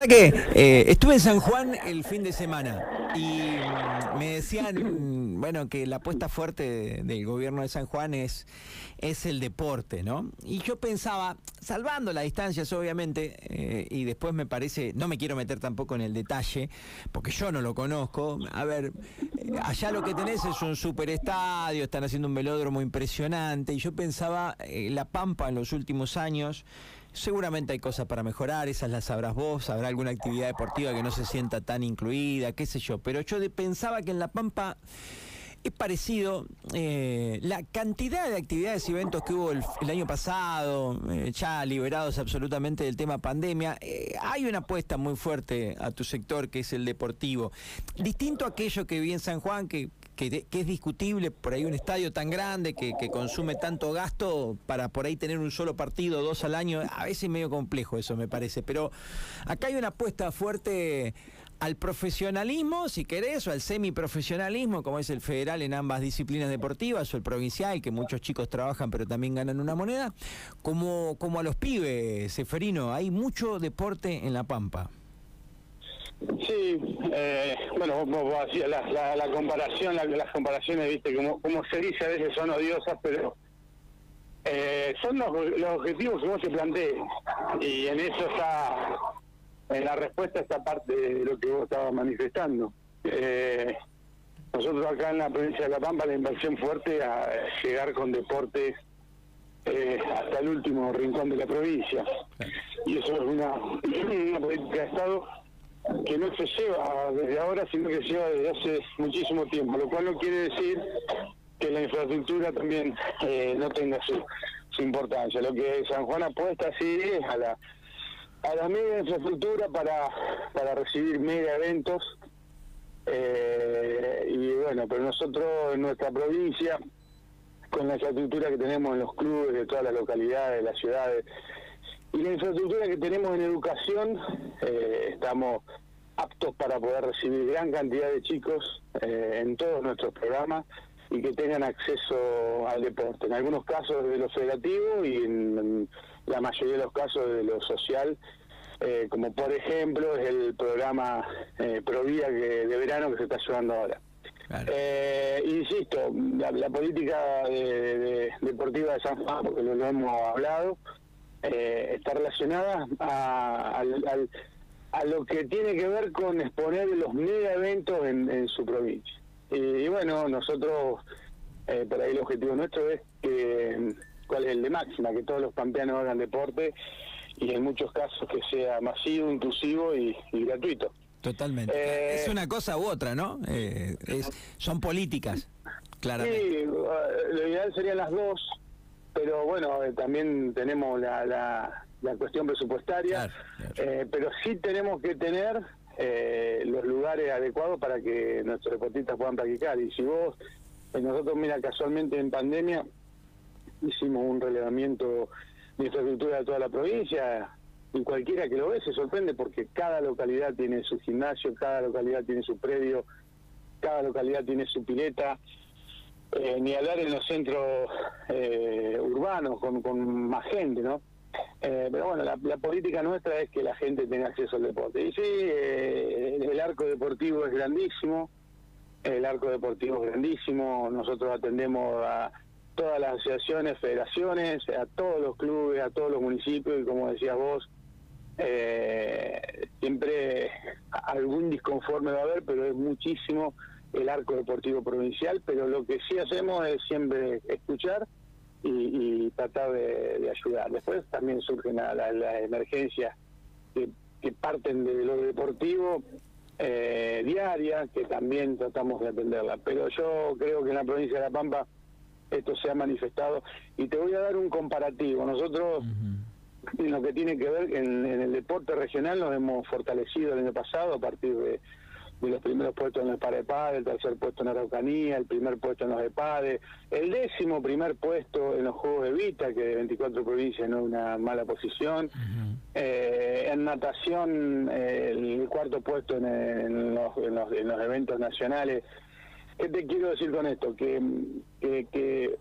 eh, estuve en San Juan el fin de semana y mm, me decían, mm, bueno, que la apuesta fuerte del gobierno de San Juan es, es el deporte, ¿no? Y yo pensaba, salvando las distancias, obviamente, eh, y después me parece, no me quiero meter tampoco en el detalle, porque yo no lo conozco. A ver, eh, allá lo que tenés es un superestadio, están haciendo un velódromo impresionante, y yo pensaba, La Pampa en los últimos años, Seguramente hay cosas para mejorar, esas las sabrás vos, habrá alguna actividad deportiva que no se sienta tan incluida, qué sé yo, pero yo pensaba que en La Pampa es parecido eh, la cantidad de actividades y eventos que hubo el, año pasado, eh, ya liberados absolutamente del tema pandemia. Eh, hay una apuesta muy fuerte a tu sector que es el deportivo. Distinto a aquello que vi en San Juan, que que, es discutible por ahí un estadio tan grande que, consume tanto gasto para por ahí tener un solo partido, dos al año, a veces medio complejo eso me parece, pero acá hay una apuesta fuerte al profesionalismo, si querés, o al semiprofesionalismo, como es el federal en ambas disciplinas deportivas, o el provincial, que muchos chicos trabajan pero también ganan una moneda, como, como a los pibes, Seferino, hay mucho deporte en La Pampa. Sí, eh, bueno, vos, hacías la, la, comparación, las comparaciones, viste, como, como se dice a veces son odiosas, pero eh, son los, objetivos que vos te plantees. Y en eso está, en la respuesta está parte de lo que vos estabas manifestando. Eh, nosotros acá en la provincia de La Pampa la inversión fuerte a llegar con deportes eh, hasta el último rincón de la provincia. Y eso es una, una política de Estado que no se lleva desde ahora, sino que se lleva desde hace muchísimo tiempo, lo cual no quiere decir que la infraestructura también eh, no tenga su, su importancia. Lo que San Juan apuesta sí es a la a la media infraestructura para, para recibir mega eventos eh, y bueno, pero nosotros en nuestra provincia, con la infraestructura que tenemos en los clubes de todas las localidades, de las ciudades, y la infraestructura que tenemos en educación, eh, estamos aptos para poder recibir gran cantidad de chicos eh, en todos nuestros programas y que tengan acceso al deporte. En algunos casos de lo federativo y en, la mayoría de los casos de lo social, eh, como por ejemplo es el programa eh, Provida que, de verano que se está llevando ahora. insisto, la, política deportiva de San Juan, porque lo hemos hablado, eh, está relacionada a, a, lo que tiene que ver con exponer los mega eventos en, su provincia. Y, bueno, nosotros, eh, por ahí el objetivo nuestro es que, cuál es el de máxima, que todos los pampeanos hagan deporte y en muchos casos que sea masivo, inclusivo y, gratuito. Totalmente. Eh, es una cosa u otra, ¿no? Eh, es, son políticas, claramente. Sí, lo ideal serían las dos pero bueno, eh, también tenemos la, la, cuestión presupuestaria, eh, pero sí tenemos que tener eh, los lugares adecuados para que nuestros deportistas puedan practicar. Y si vos, nosotros, mira, casualmente en pandemia hicimos un relevamiento de infraestructura de toda la provincia, y cualquiera que lo ve se sorprende porque cada localidad tiene su gimnasio, cada localidad tiene su predio, cada localidad tiene su pileta, eh, ni hablar en los centros eh, urbanos con, más gente, ¿no? Eh, pero bueno, la, política nuestra es que la gente tenga acceso al deporte. Y sí, el arco deportivo es grandísimo, el arco deportivo es grandísimo, nosotros atendemos a todas las asociaciones, federaciones, a todos los clubes, a todos los municipios y como decías vos, siempre algún disconforme va a haber, pero es muchísimo el arco deportivo provincial, pero lo que sí hacemos es siempre escuchar y, tratar de, ayudar. Después también surgen las emergencias que, parten de lo deportivo eh, diaria, que también tratamos de atenderla. Pero yo creo que en la provincia de La Pampa esto se ha manifestado y te voy a dar un comparativo. Nosotros, en lo que tiene que ver en, en el deporte regional, nos hemos fortalecido el año pasado a partir de de los primeros puestos en el PAREPAD, el tercer puesto en Araucanía, el primer puesto en los EPADE, el décimo primer puesto en los Juegos de Vita, que de 24 provincias no es una mala posición, eh, en natación el cuarto puesto en, los, en, los, en, los, eventos nacionales. ¿Qué te quiero decir con esto? Que, que, que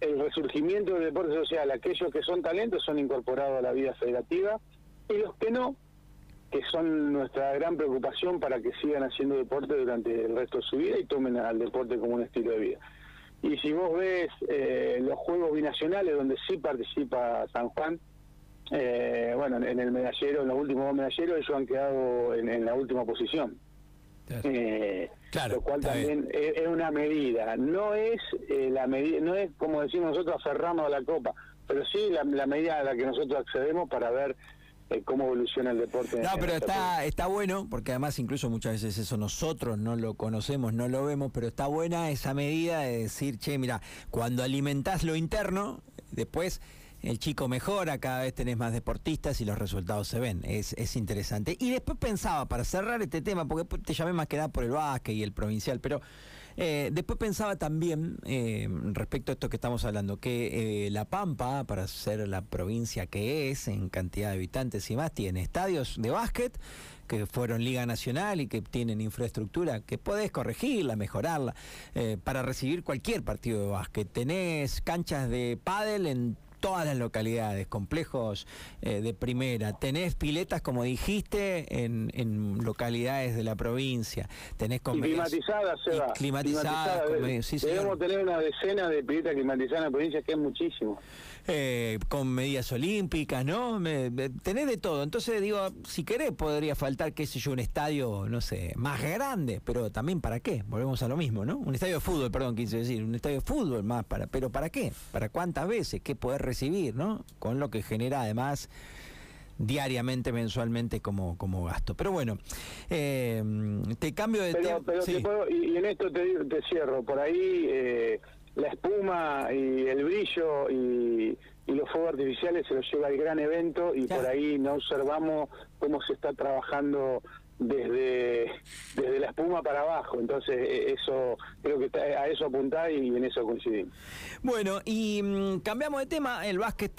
el resurgimiento del deporte social, aquellos que son talentos son incorporados a la vida federativa y los que no que son nuestra gran preocupación para que sigan haciendo deporte durante el resto de su vida y tomen al deporte como un estilo de vida. Y si vos ves eh, los Juegos Binacionales, donde sí participa San Juan, eh, bueno, en el medallero, en los últimos dos medalleros, ellos han quedado en, la última posición. Eh, claro, lo cual también es, una medida. No es la medida, no es como decimos nosotros aferramos a la copa, pero sí la, la medida a la que nosotros accedemos para ver eh, cómo evoluciona el deporte. No, pero está, está bueno, porque además incluso muchas veces eso nosotros no lo conocemos, no lo vemos, pero está buena esa medida de decir, che, mira, cuando alimentás lo interno, después el chico mejora, cada vez tenés más deportistas y los resultados se ven. Es, es interesante. Y después pensaba, para cerrar este tema, porque te llamé más que nada por el básquet y el provincial, pero eh, después pensaba también, eh, respecto a esto que estamos hablando, que eh, La Pampa, para ser la provincia que es en cantidad de habitantes y más, tiene estadios de básquet que fueron Liga Nacional y que tienen infraestructura que podés corregirla, mejorarla, para recibir cualquier partido de básquet. Tenés canchas de pádel en todas las localidades, complejos eh, de primera. Tenés piletas, como dijiste, en, en localidades de la provincia. Tenés climatizadas, se va. Climatizadas. Debemos tener una decena de piletas climatizadas en la provincia, que es muchísimo. Eh, con medidas olímpicas, ¿no? Me, tenés de todo. Entonces digo, si querés podría faltar, qué sé yo, un estadio, no sé, más grande, pero también para qué, volvemos a lo mismo, ¿no? Un estadio de fútbol, perdón, quise decir, un estadio de fútbol más, para, pero ¿para qué? ¿Para cuántas veces? ¿Qué poder recibir, ¿no? Con lo que genera además diariamente, mensualmente como, como gasto. Pero bueno, eh, te cambio de tema. y, en esto te, te cierro, por ahí... Eh, la espuma y el brillo y, los fuegos artificiales se los lleva al gran evento y por ahí no observamos cómo se está trabajando desde, desde la espuma para abajo. Entonces, e, eso creo que a eso apuntar y en eso coincidimos. Bueno, y mm, cambiamos de tema, el básquet